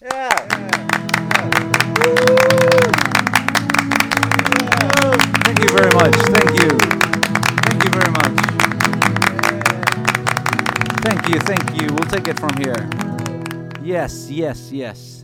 Thank you very much. Thank you. Thank you very much. Thank you. Thank you. We'll take it from here. Yes, yes, yes.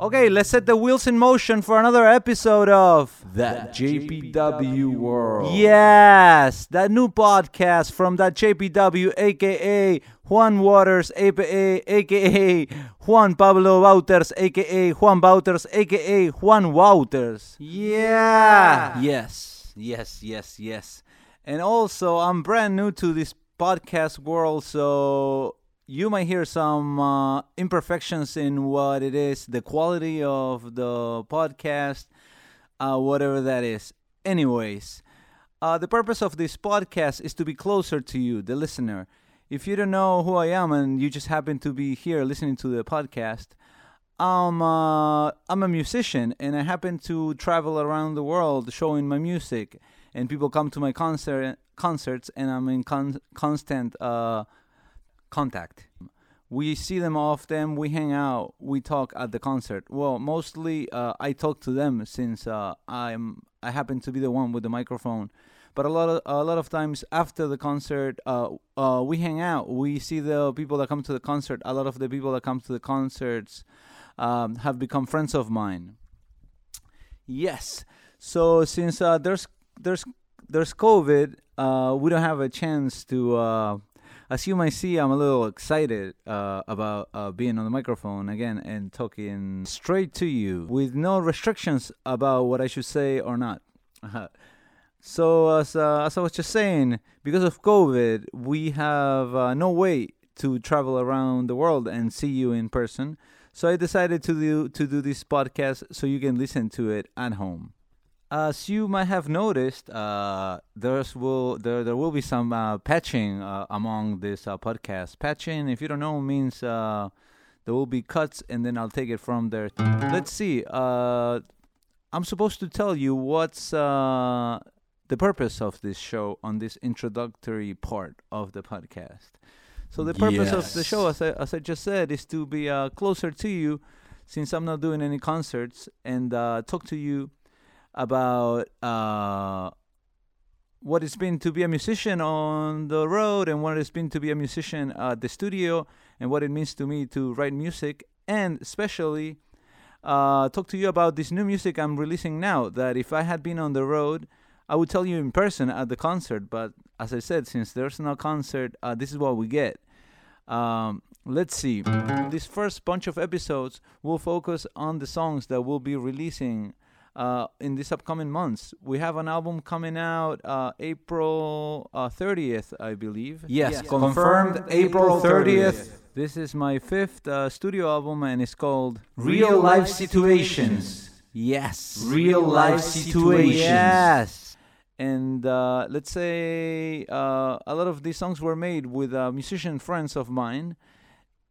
Okay, let's set the wheels in motion for another episode of That JPW world. Yes, that new podcast from that JPW, aka Juan Wauters, aka, aka Juan Pablo Wauters, aka Juan Wauters, aka Juan Wauters. Yeah. Yes, yes, yes, yes. And also, I'm brand new to this podcast world, so you might hear some uh, imperfections in what it is, the quality of the podcast, uh, whatever that is. Anyways, uh, the purpose of this podcast is to be closer to you, the listener. If you don't know who I am and you just happen to be here listening to the podcast, I'm uh, I'm a musician and I happen to travel around the world showing my music, and people come to my concert concerts, and I'm in con- constant uh, contact. We see them often. We hang out. We talk at the concert. Well, mostly uh, I talk to them since uh, I'm I happen to be the one with the microphone. But a lot of a lot of times after the concert, uh, uh, we hang out. We see the people that come to the concert. A lot of the people that come to the concerts um, have become friends of mine. Yes. So since uh, there's there's there's COVID, uh, we don't have a chance to. As you might see, I'm a little excited uh, about uh, being on the microphone again and talking straight to you with no restrictions about what I should say or not. so as uh, as I was just saying, because of COVID, we have uh, no way to travel around the world and see you in person. So I decided to do to do this podcast so you can listen to it at home. As you might have noticed, uh, there's will there there will be some uh, patching uh, among this uh, podcast. Patching, if you don't know, means uh, there will be cuts, and then I'll take it from there. Let's see. Uh, I'm supposed to tell you what's uh, the purpose of this show on this introductory part of the podcast. So the purpose of the show, as I, as I just said, is to be uh, closer to you, since I'm not doing any concerts, and uh, talk to you about uh, what it's been to be a musician on the road, and what it's been to be a musician at the studio, and what it means to me to write music, and especially uh, talk to you about this new music I'm releasing now. That if I had been on the road, I would tell you in person at the concert. But as I said, since there's no concert, uh, this is what we get. Um, let's see. This first bunch of episodes will focus on the songs that we'll be releasing uh, in these upcoming months. We have an album coming out uh, April uh, 30th, I believe. Yes, confirmed April 30th. This is my fifth uh, studio album, and it's called Real life situations. Yes. Real life situations. Yes. And uh, let's say uh, a lot of these songs were made with uh, musician friends of mine.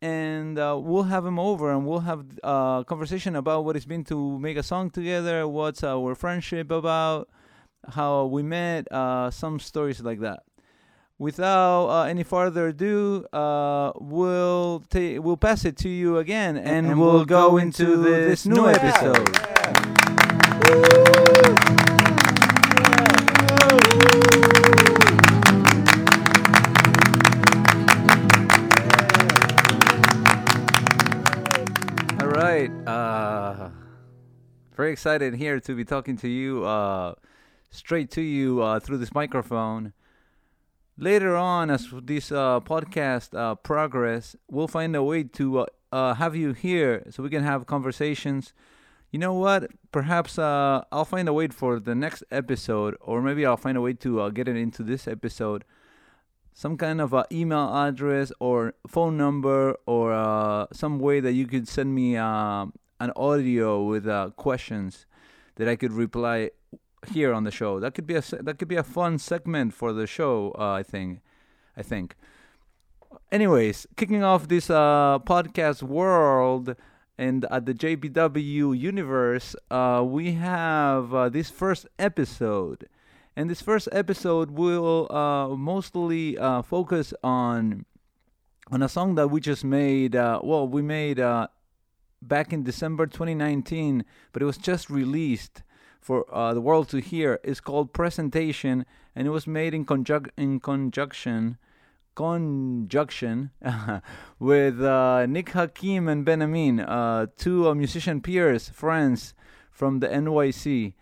And uh, we'll have him over and we'll have a conversation about what it's been to make a song together, what's our friendship about, how we met, uh, some stories like that. Without uh, any further ado, uh, we'll ta- we'll pass it to you again, and, And we'll, we'll go go into into this this new new episode. All very excited here to be talking to you, uh, straight to you uh, through this microphone. Later on, as this uh, podcast uh, progress, we'll find a way to uh, uh, have you here so we can have conversations. You know what? Perhaps I'll find a way for the next episode, or maybe I'll find a way to get it into this episode some kind of uh, email address or phone number or uh, some way that you could send me uh, an audio with uh, questions that I could reply here on the show. That could be a that could be a fun segment for the show. Uh, I think. I think. Anyways, kicking off this uh, podcast world and at the JPW universe, uh, we have uh, this first episode. And this first episode will uh, mostly uh, focus on on a song that we just made. Uh, well, we made uh, back in December 2019, but it was just released for uh, the world to hear. It's called Presentation, and it was made in, conjunc- in conjunction conjunction with uh, Nick Hakim and Benamin, uh, two uh, musician peers, friends from the NYC.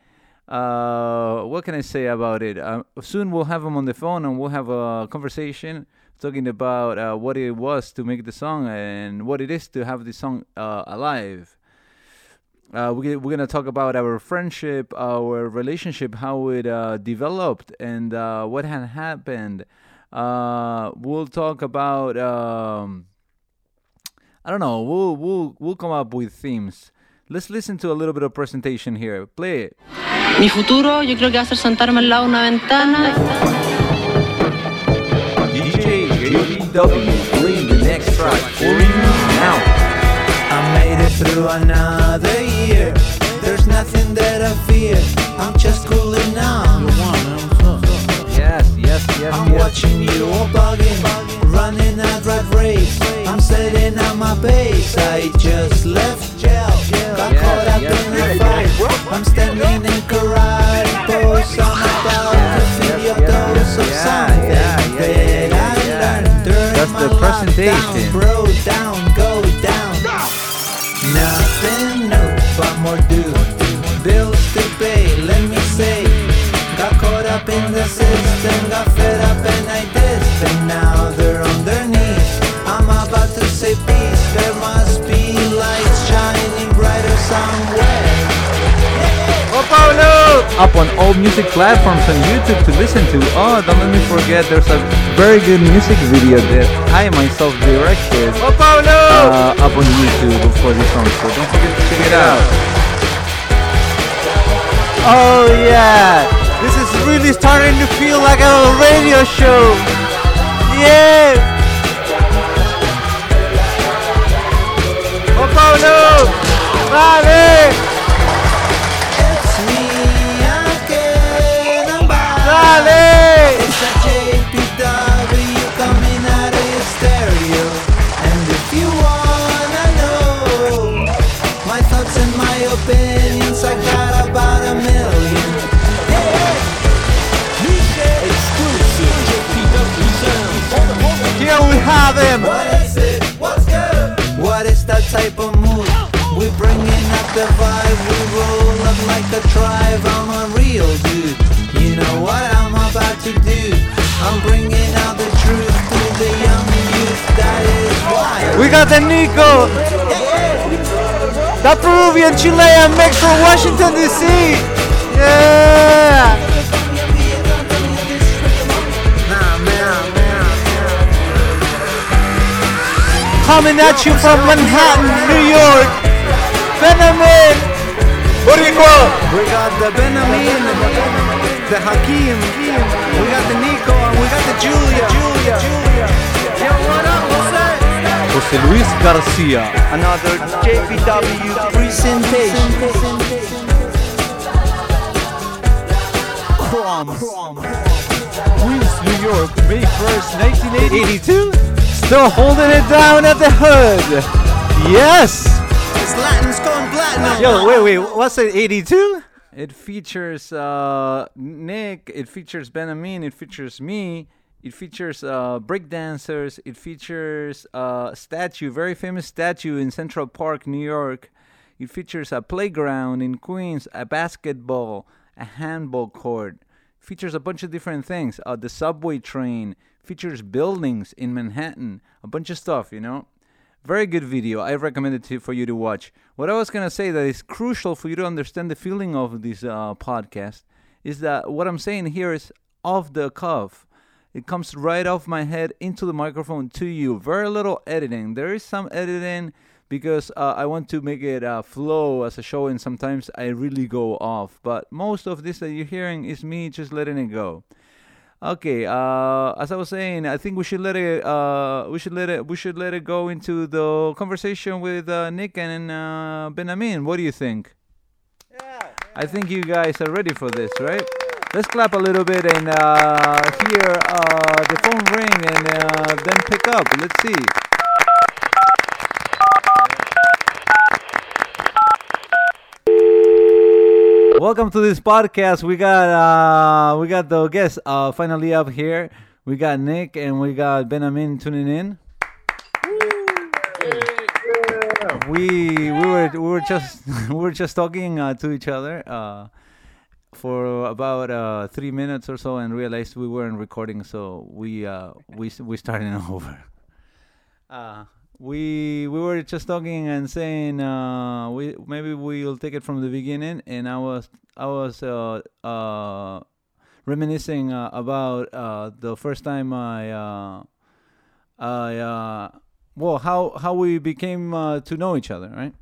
Uh, what can I say about it? Uh, soon we'll have them on the phone and we'll have a conversation talking about uh, what it was to make the song and what it is to have the song alive. Uh, we, we're going to talk about our friendship, our relationship, how it uh, developed, and uh, what had happened. Uh, we'll talk about um, I don't know. We'll we'll we'll come up with themes. Let's listen to a little bit of presentation here. Play it. Mi futuro, yo creo que va a ser sentarme al lado de una ventana. DJ bring the next track for you now. I made it through another year. There's nothing that I fear. I'm just cooling now. Yes, yes, yes, I'm yes. watching you all bugging, running a rat race. I'm setting out my base. I just left jail, got Yeah, caught up yeah, in yeah, fight. I'm standing in karate pose. I'm about presentation. lockdown. Bro, down, go down. Nothing new, but more due. Bills to pay, let me say. Got caught up in the system, Up on all music platforms on YouTube to listen to. Oh, don't let me forget, there's a very good music video that I myself directed. Oh! Uh, up on YouTube for this song, so don't forget to check it out. Oh yeah, this is really starting to feel like a radio show. Yeah. Oh, Paulo! Vale! Have him! What is it? What's good? What is that type of mood? We bringing up the vibe, we roll up like a tribe. I'm a real dude. You know what I'm about to do? I'm bringing out the truth to the young youth. That is why. We got the Nico! The Peruvian Chilean mix from Washington DC! Yeah! Coming at you from Manhattan, New York! Benjamin! Boricua! We call? We got the Benjamin, the Hakim, we got the Nico, and we got the Julia. Julia. Yo, what up? What's that? Jose Luis Garcia. Another JPW presentation. Queens, New York, May 1st, 1982. Still holding it down at the hood. Yes! It's Latin's gone platinum. Yo, wait, wait, what's it, 82? It features uh, Nick, it features Benamin, it features me, it features uh, breakdancers, it features uh, a statue, very famous statue in Central Park, New York. It features a playground in Queens, a basketball, a handball court. Features a bunch of different things. Uh, the subway train features buildings in Manhattan, a bunch of stuff, you know. Very good video. I recommend it to, for you to watch. What I was gonna say that is crucial for you to understand the feeling of this uh, podcast is that what I'm saying here is off the cuff. It comes right off my head into the microphone to you. Very little editing. There is some editing because uh, I want to make it uh, flow as a show, and sometimes I really go off. But most of this that you're hearing is me just letting it go. Okay, uh, as I was saying, I think we should let it. Uh, we should let it. We should let it go into the conversation with uh, Nick and uh, Benamin. What do you think? Yeah. I think you guys are ready for this, right? Let's clap a little bit and uh, hear uh, the phone ring and uh, then pick up. Let's see. Welcome to this podcast. We got uh we got the guests uh finally up here. We got Nick and we got Benjamin tuning in. We we were we were just we were just talking uh, to each other uh for about uh three minutes or so and realized we weren't recording so we uh we we started over. Uh we we were just talking and saying uh we maybe we'll take it from the beginning. And I was I was uh uh reminiscing uh, about uh the first time I uh I well how how we became to know each other right?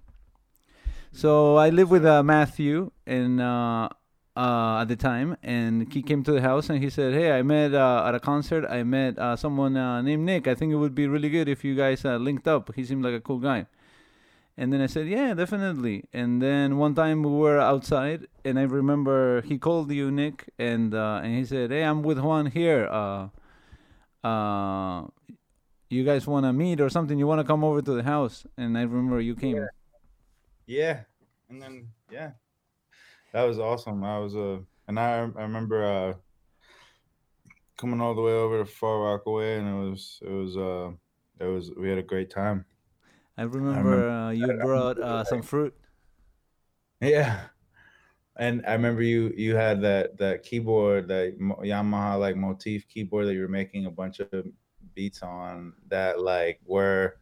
So I live with Matthew and uh at the time, and he came to the house and he said, "Hey, I met uh, at a concert. I met uh, someone uh, named Nick. I think it would be really good if you guys uh, linked up. He seemed like a cool guy." And then I said, "Yeah, definitely." And then one time we were outside, and I remember he called you, Nick, and uh, and he said, "Hey, I'm with Juan here. You guys want to meet or something? You want to come over to the house?" And I remember you came. Yeah, and then yeah, that was awesome. I was uh, and I I remember uh, coming all the way over to Far Rockaway, and it was it was uh, it was we had a great time. I remember uh, you brought uh, some fruit. Yeah, and I remember you you had that that keyboard that Yamaha like motif keyboard that you were making a bunch of beats on that like were,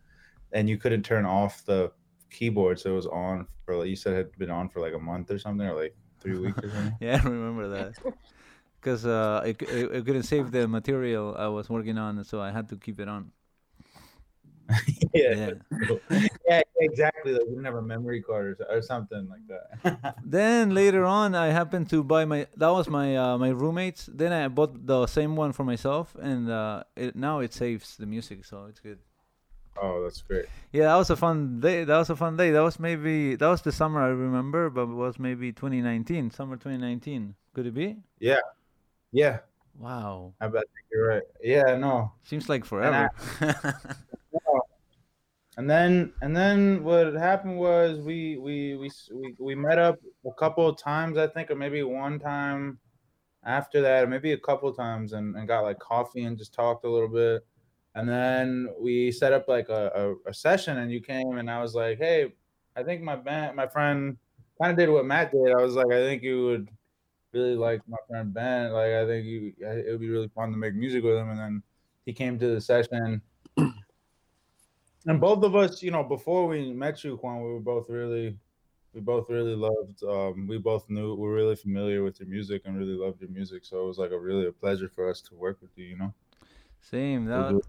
and you couldn't turn off the keyboard, so it was on for like you said it had been on for like a month or something, or like three weeks or something. Yeah, I remember that. Because uh, I, c- I- I couldn't save the material I was working on, so I had to keep it on. yeah, Yeah. yeah, exactly. Like we didn't have a memory card or, or something like that. Then later on, I happened to buy my. That was my uh, my roommates. Then I bought the same one for myself, and uh, it, now it saves the music, so it's good. Oh, that's great. Yeah, that was a fun day. That was a fun day. That was maybe that was the summer I remember, but it was maybe 2019, summer 2019. Could it be? Yeah, yeah. Wow, I bet you're right. Yeah, no. seems like forever. And then and then what happened was we we we we, we met up a couple of times I think or maybe one time after that or maybe a couple of times and, and got like coffee and just talked a little bit and then we set up like a, a, a session and you came and I was like hey I think my band my friend kind of did what Matt did I was like I think you would really like my friend Ben like I think you it would be really fun to make music with him and then he came to the session and both of us, you know, before we met you, Juan, we were both really, we both really loved. Um, we both knew we were really familiar with your music and really loved your music. So it was like a really a pleasure for us to work with you. You know. Same. That,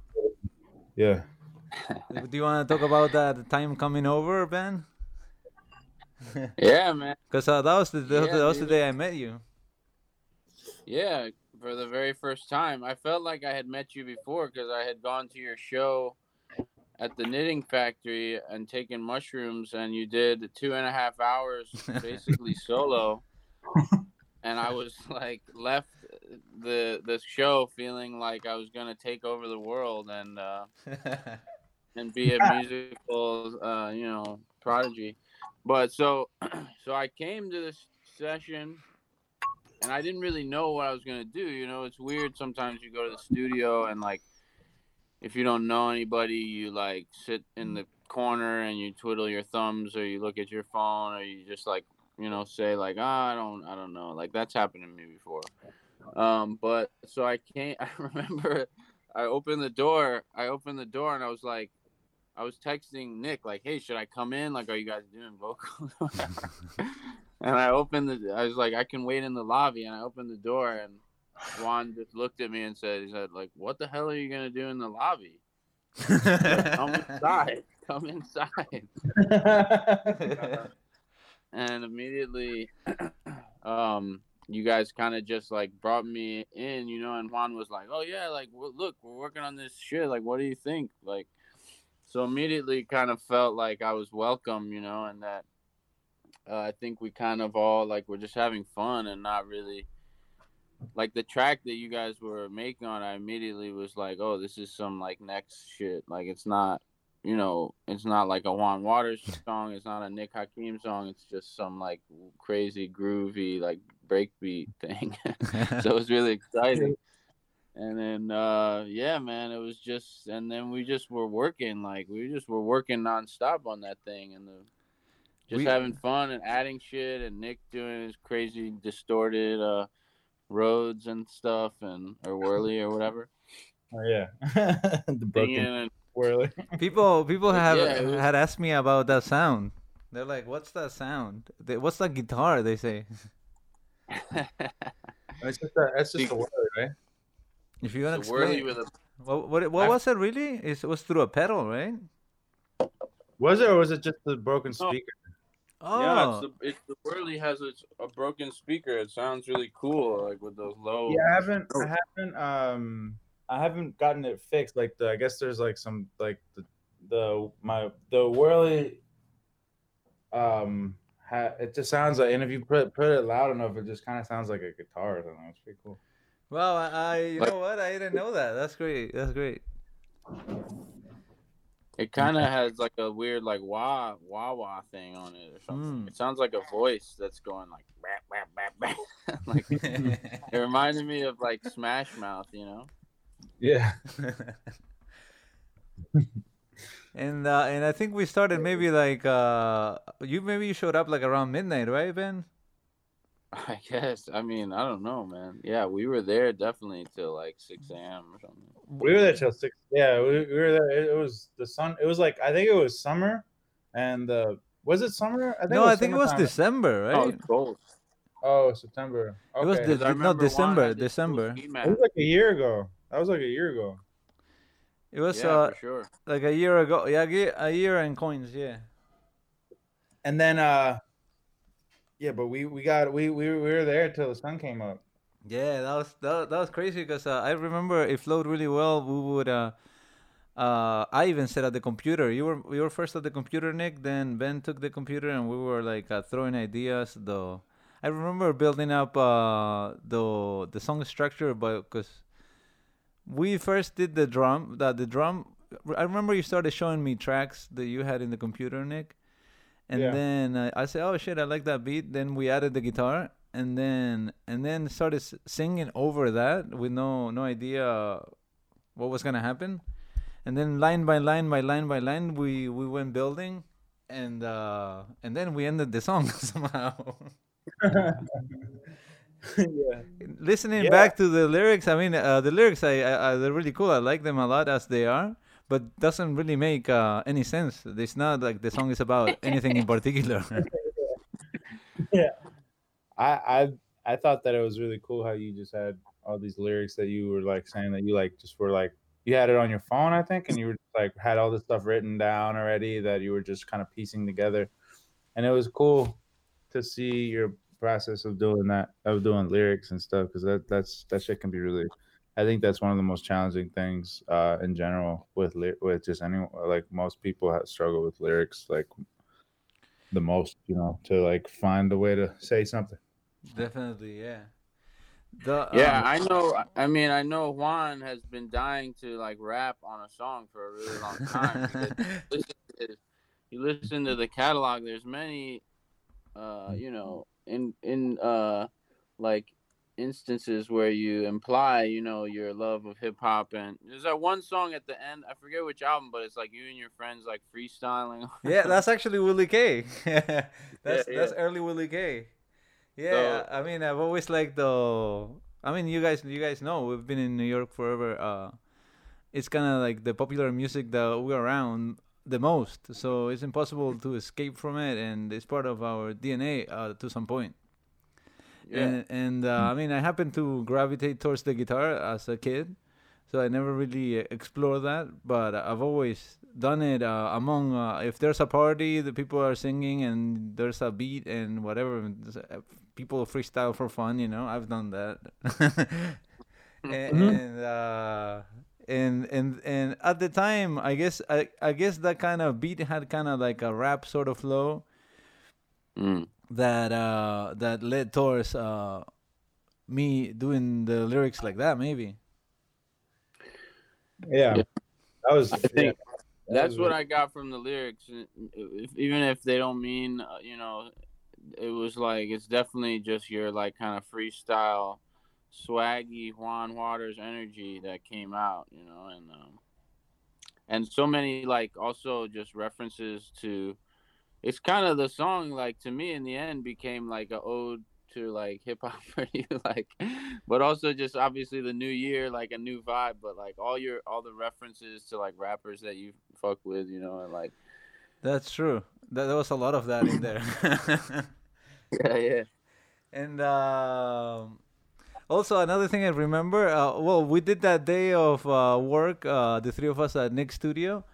yeah. do you want to talk about that time coming over, Ben? Yeah, man. Because uh, that was the that, Yeah, that was the dude. day I met you. Yeah, for the very first time. I felt like I had met you before because I had gone to your show at the knitting factory and taken mushrooms, and you did two and a half hours basically solo. And I was like left the the show feeling like I was gonna take over the world and uh, and be a musical, uh, you know, prodigy. But so, so I came to this session, and I didn't really know what I was gonna do. You know, it's weird. Sometimes you go to the studio and like, if you don't know anybody, you like sit in the corner and you twiddle your thumbs, or you look at your phone, or you just like, you know, say like, ah, I don't, I don't know. Like that's happened to me before. Um, but so I came. I remember I opened the door. I opened the door and I was like, I was texting Nick like, "Hey, should I come in? Like, are you guys doing vocals?" and I opened the. I was like, "I can wait in the lobby." And I opened the door and Juan just looked at me and said, "He said like, what the hell are you gonna do in the lobby? Come inside. Come inside." and immediately um you guys kind of just like brought me in you know and juan was like oh yeah like well, look we're working on this shit like what do you think like so immediately kind of felt like i was welcome you know and that uh, i think we kind of all like we're just having fun and not really like the track that you guys were making on i immediately was like oh this is some like next shit like it's not you know, it's not like a Juan Wauters song. It's not a Nick Hakim song. It's just some like crazy groovy like breakbeat thing. so it was really exciting. And then uh yeah, man, it was just and then we just were working like we just were working nonstop on that thing and the just We- having fun and adding shit and Nick doing his crazy distorted uh Rhodes and stuff and or Wurly or whatever. Oh, yeah. the broken and Wurly. People people have yeah, was- had asked me about that sound. They're like, "What's that sound? They, what's that guitar?" They say. It's just a, it's just a Wurly, right? If you want to a Wurly explain, with a what what, what was it really? It was through a pedal, right? Was it or was it just the broken speaker? Oh, Yeah, it's the, it's the Wurly has a, a broken speaker. It sounds really cool, like with those low. Yeah, I haven't. I haven't. Um, I haven't gotten it fixed. Like the, I guess there's like some like the the my the Wurly. Um, ha, it just sounds like, and if you put put it loud enough, it just kind of sounds like a guitar. or something. It's pretty cool. well, I, I you Like- know what? I didn't know that. That's great. That's great. It kind of has like a weird like wah wah wah thing on it or something. Mm. It sounds like a voice that's going like bap, bap, bap, bap. like it reminded me of like Smash Mouth, you know. Yeah. and uh, and I think we started maybe like uh, you maybe you showed up like around midnight, right, Ben? I guess. I mean, I don't know, man. Yeah, we were there definitely till like six a.m. or something. We were there till six. Yeah, we, we were there. It, it was the sun. It was like I think it was summer, and uh, was it summer? I think No, I think it was. December, Oh, right? it's cold. Oh, September. Okay. It was it the- 'Cause I no, December, had this cool December. It was like a year ago. That was like a year ago. It was Yeah, uh, for sure. like a year ago. Yeah, a a year and coins. Yeah. And then uh, yeah, but we we got we we, we were there till the sun came up. Yeah, that was that, that was crazy because uh, I remember it flowed really well. We would uh, uh, I even sat at the computer. You were you were first at the computer, Nick. Then Ben took the computer, and we were like uh, throwing ideas. Though I remember building up uh, the the song structure, but because we first did the drum, that the drum. I remember you started showing me tracks that you had in the computer, Nick. And Yeah. then uh, I said, "Oh shit, I like that beat." Then we added the guitar, and then and then started singing over that with no no idea what was gonna happen. And then line by line by line by line, we we went building, and uh, and then we ended the song somehow. yeah. Listening Yeah. back to the lyrics, I mean, uh, the lyrics, I, I, I they're really cool. I like them a lot as they are, but doesn't really make uh, any sense. It's not like the song is about anything in particular. I I I thought that it was really cool how you just had all these lyrics that you were like saying that you like just were like you had it on your phone, I think, and you were like had all this stuff written down already that you were just kind of piecing together, and it was cool to see your process of doing that of doing lyrics and stuff because that that's that shit can be really. I think that's one of the most challenging things uh, in general with ly- with just anyone like most people have struggle with lyrics like the most, you know, to like find a way to say something. Definitely, yeah. The, Yeah, um, I know. I mean, I know Juan has been dying to like rap on a song for a really long time. You listen to, you listen to the catalog. There's many, uh, you know, in in uh, like instances where you imply, you know, your love of hip hop. And there's that one song at the end. I forget which album, but it's like you and your friends like freestyling. yeah, that's actually Willie K. that's that's yeah. early Willie K. Yeah, I mean, I've always liked the. I mean, you guys, you guys know we've been in New York forever. Uh, it's kind of like the popular music that we're around the most, so it's impossible to escape from it, and it's part of our DNA uh, to some point. yeah. And, and uh, I mean, I happened to gravitate towards the guitar as a kid, so I never really uh, explored that. But I've always done it uh, among uh, if there's a party, the people are singing and there's a beat and whatever. and uh, People freestyle for fun, you know. I've done that. and and, uh, and and and at the time, I guess I I guess that kind of beat had kind of like a rap sort of flow Mm. that uh that led towards uh me doing the lyrics like that maybe Yeah, Yeah. that was. I think- That's was what really- I got from the lyrics. If, even if they don't mean, uh, you know, it was like it's definitely just your like kind of freestyle, swaggy Juan Wauters energy that came out, you know, and um, and so many like also just references to. It's kind of the song like to me in the end became like a ode to like hip hop for you, like, but also just obviously the new year, like a new vibe, but like all your all the references to like rappers that you fuck with, you know, and like That's true. There there was a lot of that in there. yeah, yeah. and um, also another thing I remember. Uh, well, we did that day of uh, work, uh, the three of us at Nick's studio,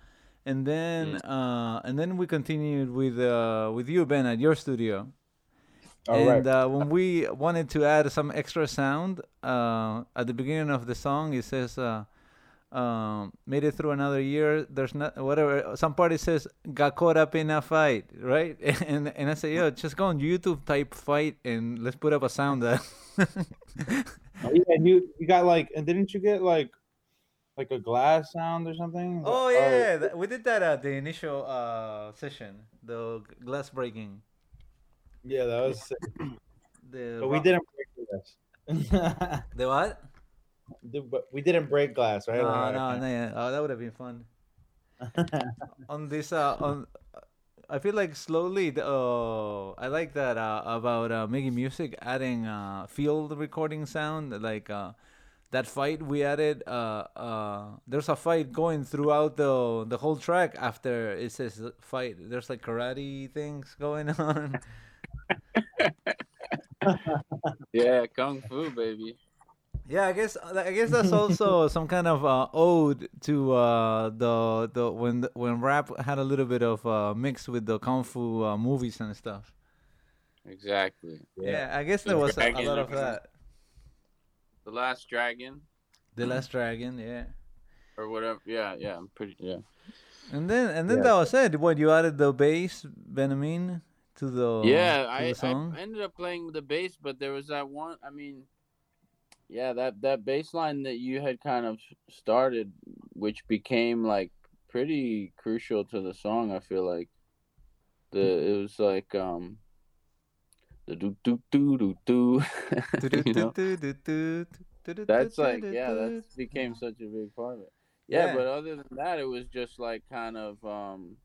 and then uh, and then we continued with uh, with you, Ben, at your studio. Oh, and right. uh, when we wanted to add some extra sound uh, at the beginning of the song, it says, uh, um, "Made it through another year." There's not whatever. Some party says, "Got caught up in a fight," right? And and I say, "Yo, just go on YouTube, type fight, and let's put up a sound that." Oh, yeah, and you you got like, and didn't you get like, like a glass sound or something? oh yeah, we did that at the initial uh, session, the glass breaking. yeah, that was. The But we didn't break glass. The what? Dude, but we didn't break glass, right? No, no, no. yeah. Oh, that would have been fun. on this uh on I feel like slowly the, uh, I like that uh, about uh, making music adding uh, field recording sound like uh, that fight we added uh, uh, there's a fight going throughout the the whole track after it says fight there's like karate things going on Yeah, kung fu, baby. Yeah, I guess I guess that's also some kind of uh, ode to uh, the the when the, when rap had a little bit of uh, mix with the kung fu uh, movies and stuff. Exactly. Yeah, I guess there was a, a lot of that. The Last Dragon The Last Dragon, yeah. or whatever. Yeah, yeah. I'm pretty. Yeah. And then and then Yeah. that was it. What you added the bass, Benjamin, to the yeah, to I, the song. I ended up playing the bass, but there was that one. I mean, yeah, that that bass line that you had kind of started, which became like pretty crucial to the song. I feel like the it was like um the do do do do do. you know? That's like yeah, that became such a big part of it. Yeah, Yeah. but other than that, it was just like kind of um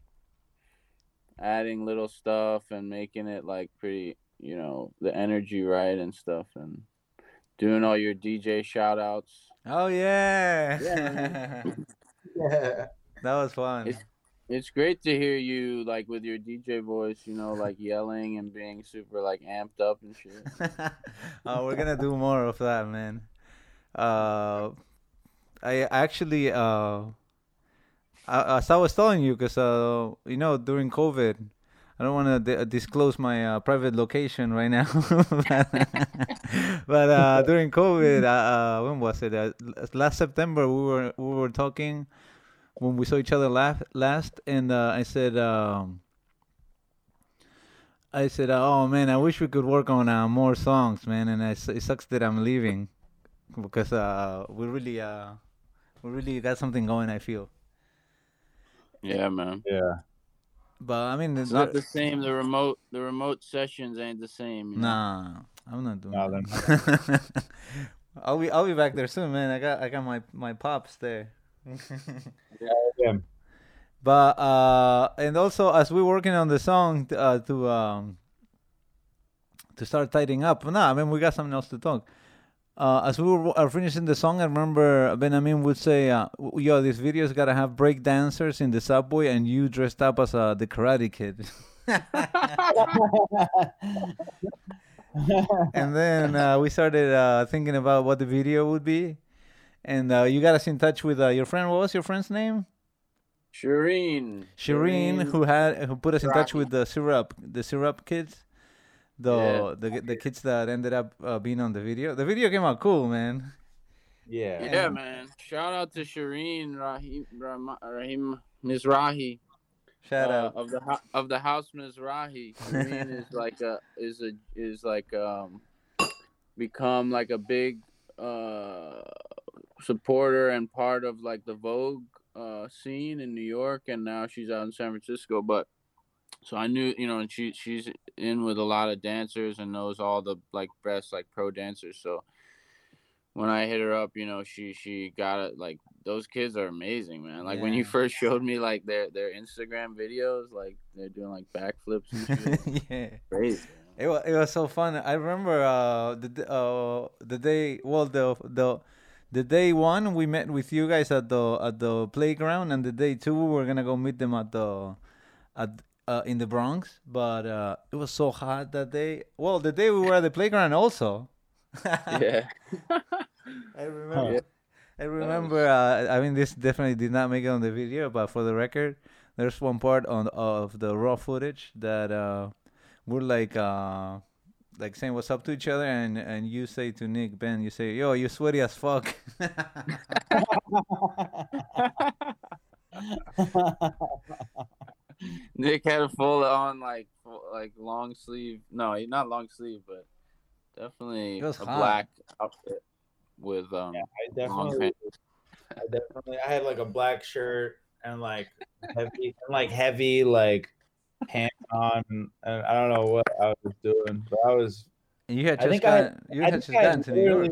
adding little stuff and making it like pretty, you know, the energy right and stuff, and doing all your DJ shout outs. Oh yeah. Yeah, Yeah. that was fun. It's- It's great to hear you like with your DJ voice, you know, like yelling and being super like amped up and shit. oh, we're gonna do more of that, man. Uh, I actually, uh, I, as I was telling you, cause uh, you know, during COVID, I don't want to di- disclose my uh, private location right now, but, but uh, during COVID, uh, uh, when was it? Uh, last September, we were we were talking when we saw each other laugh, last, and uh, I said. Um, I said, "Oh man, I wish we could work on uh, more songs, man." And I, it sucks that I'm leaving because uh, we really, uh, we really got something going. I feel, Yeah, man. Yeah. But I mean, It's not the same. The remote the remote sessions ain't the same. you know? nah, I'm not doing No, that. I'll be, I'll be back there soon, man. I got, I got my, my pops there. yeah. But uh, and also as we're working on the song uh, to um to start tidying up. No, I mean we got something else to talk. Uh, as we were uh, finishing the song, I remember Benjamin would say, uh, w- "Yo, this video's gotta have break dancers in the subway, and you dressed up as uh, the Karate Kid." and then uh, we started uh, thinking about what the video would be, and uh, you got us in touch with uh, your friend. What was your friend's name? Shireen. Shireen, who had who put us in touch with the syrup, the syrup kids, the Yeah. the the kids that ended up uh, being on the video. The video came out cool, man. Yeah. Yeah, man. Shout out to Shireen Rahim, Rahim, Rahim Mizrahi Shout uh, out. of the of the house Mizrahi. Shireen is like a is a is like um become like a big uh supporter and part of like the Vogue uh, scene in New York, and now she's out in San Francisco. But so I knew, you know, and she she's in with a lot of dancers and knows all the like best like pro dancers. So when I hit her up, you know, she she got it. Like those kids are amazing, man. Like when you first showed me like their their Instagram videos, like they're doing like backflips and yeah. Crazy. man. It was, it was so fun. I remember uh, the uh, the day well the the the day one we met with you guys at the at the playground, and the day two we were gonna go meet them at the at uh, in the Bronx. But uh, it was so hot that day. Well, the day we were at the playground also. Yeah. I remember. Yeah. I remember. Uh, I mean, this definitely did not make it on the video, but for the record, there's one part on of the raw footage that uh, we're like, uh, like saying what's up to each other, and and you say to Nick Ben, you say, "Yo, you sweaty as fuck." Nick had a full on like full, like long sleeve. No, not long sleeve, but definitely a hot. black outfit with um I long definitely, pants. I definitely, I had like a black shirt and like heavy, and like heavy like pants on, and I don't know what I was doing, but I was, And you had I just think I- gotten, you had think just I gotten to New York.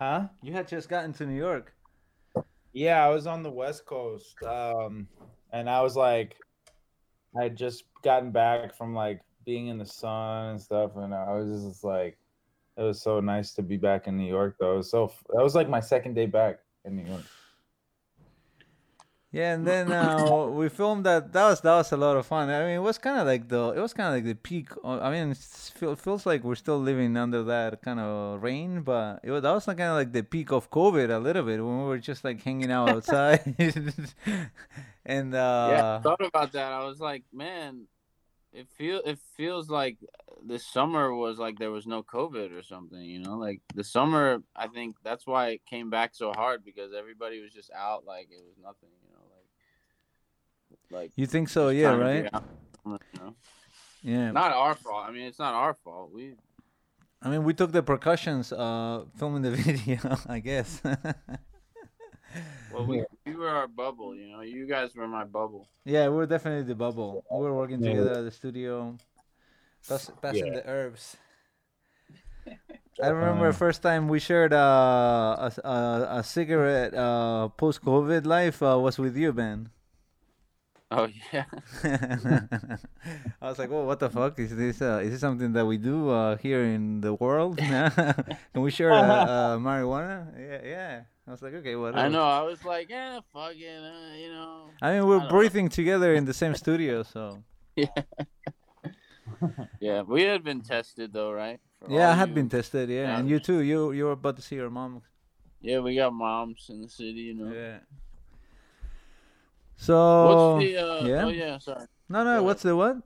huh? You had just gotten to New York. Yeah, I was on the West Coast, um, and I was like, I had just gotten back from like being in the sun and stuff, and I was just like, it was so nice to be back in New York. Though it was so that was like my second day back in New York. Yeah, and then uh, we filmed that. That was that was a lot of fun. I mean, it was kind of like the it was kind of like the peak. I mean, it feel, feels like we're still living under that kind of rain, but it was that was kind of like the peak of COVID a little bit when we were just like hanging out outside. and uh, yeah, I thought about that. I was like, man, it feel it feels like this summer was like there was no COVID or something. You know, like the summer. I think that's why it came back so hard because everybody was just out like it was nothing. You know, like like you think so? Yeah, right. You know? Yeah. Not our fault. I mean, it's not our fault. We I mean, we took the precautions uh, filming the video. I guess. well, we, we were our bubble. You know, you guys were my bubble. yeah, we were definitely the bubble. We were working Yeah. together at the studio, pass, passing Yeah. the herbs. I remember the first time we shared uh, a, s- a, a cigarette uh, post COVID life uh, was with you, Ben. Oh yeah. I was like, "Oh, what the fuck is this? Uh, is this something that we do uh, here in the world? Can we share uh, uh, marijuana?" Yeah, yeah. I was like, "Okay, whatever." I know. I was like, yeah, fuck it, uh, you know. I mean, we're I don't know. breathing together in the same studio, so Yeah, yeah, we had been tested though, right? For yeah, I had you- been tested. Yeah, Yeah. and you too. You you were about to see your mom. Yeah, we got moms in the city, you know. Yeah. So What's the? Uh, yeah. Oh yeah, sorry. no, no. go What's the what?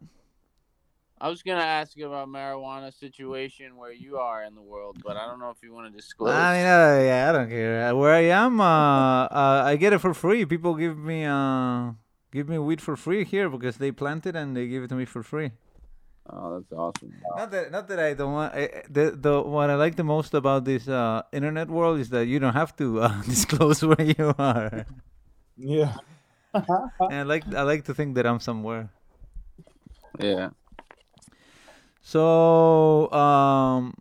I was gonna ask you about marijuana situation where you are in the world, but I don't know if you want to disclose. I mean, uh, yeah, I don't care. Uh, Where I am, uh, uh, I get it for free. People give me uh, give me weed for free here because they plant it and they give it to me for free. oh, that's awesome. Not that, not that I don't want. I, the the what I like the most about this uh, internet world is that you don't have to uh, disclose where you are. Yeah. And I like I like to think that I'm somewhere. Yeah. So um,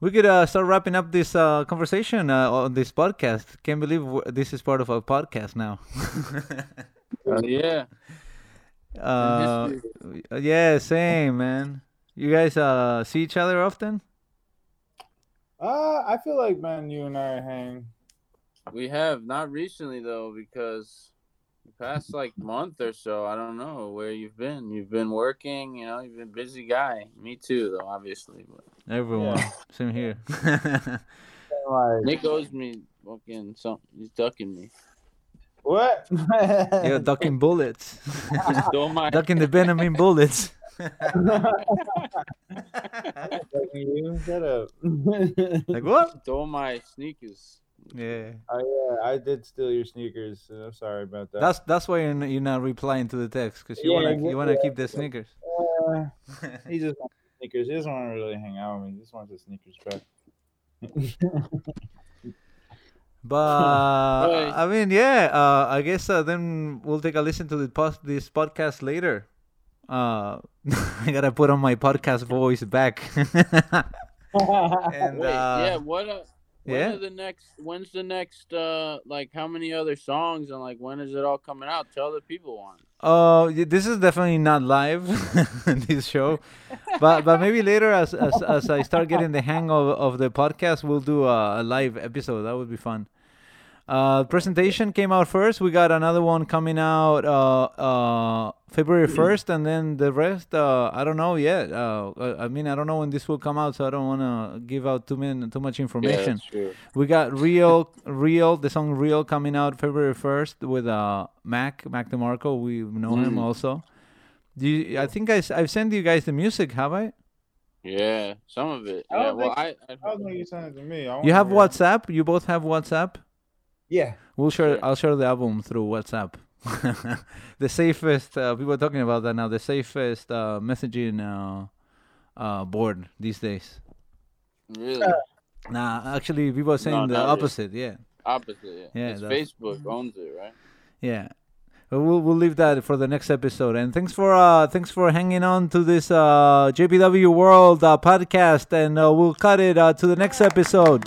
we could uh, start wrapping up this uh, conversation uh, on this podcast. Can't believe this is part of a podcast now. Uh, yeah. uh, yeah, same man. You guys uh, see each other often? Uh, I feel like man, you and I hang. We have not recently though because the past like month or so, I don't know where you've been. You've been working, you know, you've been a busy guy. Me too though, obviously. But Everyone, same here. Nick owes me fucking something. He's ducking me. what? You're ducking bullets, He stole my ducking the Benjamin bullets. you shut up. like what? stole my sneakers. Yeah. Oh yeah, I did steal your sneakers. and I'm sorry about that. That's that's why you're, n- you're not replying to the text because you Yeah, wanna you wanna yeah. keep the sneakers. Uh, he just wants the sneakers. He doesn't want to really hang out with me. He just wants the sneakers back. But Right. I mean, yeah. Uh, I guess uh, then we'll take a listen to the post- this podcast later. Uh, I gotta put on my podcast voice back. and Wait, uh, yeah. What? Uh, when yeah? are the next? When's the next? Uh, like how many other songs and like when is it all coming out? Tell the people one. Uh, y- this is definitely not live, this show, but but maybe later as as, as I start getting the hang of, of the podcast, we'll do a, a live episode. That would be fun. Uh, presentation came out first. We got another one coming out uh, uh, February first, and then the rest uh, I don't know yet. Uh, I I mean I don't know when this will come out, so I don't want to give out too many too much Yeah, information. that's true. We got Real, Real, the song Real coming out February 1st with uh Mac, Mac DeMarco. We know him Mm. also. Do you, I think I, I've sent you guys the music, have I? Yeah, some of it. I Yeah. Well, I. I I don't think you sent it to me. I You have wanna hear it. WhatsApp? You both have WhatsApp? Yeah. We'll share, Sure. I'll share the album through WhatsApp. the safest, uh, people are talking about that now, the safest uh, messaging uh, uh, board these days. really Nah, actually, people are saying No, the not really. opposite, yeah. opposite. Yeah. Yeah, Facebook owns it, right? Yeah. But we'll we'll leave that for the next episode. And thanks for uh thanks for hanging on to this uh JPW World uh, podcast and uh, we'll cut it uh, to the next episode.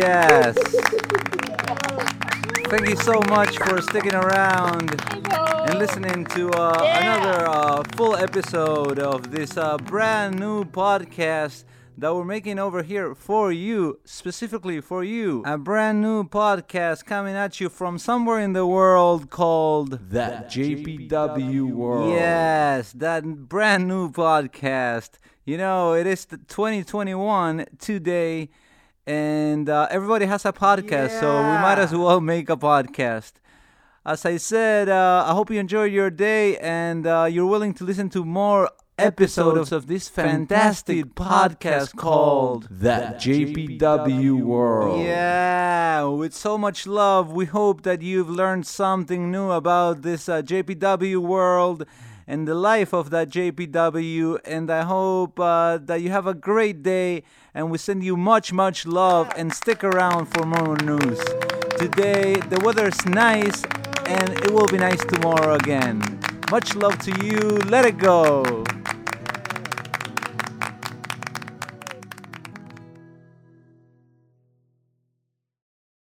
Yes. Thank you so much for sticking around and listening to uh, another uh, full episode of this uh, brand new podcast that we're making over here for you, specifically for you. A brand new podcast coming at you from somewhere in the world called That JPW World. Yes, that brand new podcast. You know, it is the 2021 today, and uh, everybody has a podcast, so we might as well make a podcast. As I said, uh, I hope you enjoy your day and uh, you're willing to listen to more episodes of this fantastic podcast called That JPW World. yeah, with so much love, we hope that you've learned something new about this uh, JPW world and the life of that JPW. And I hope uh, that you have a great day. And we send you much, much love and stick around for more news. Today, the weather is nice and it will be nice tomorrow again. Much love to you. Let it go.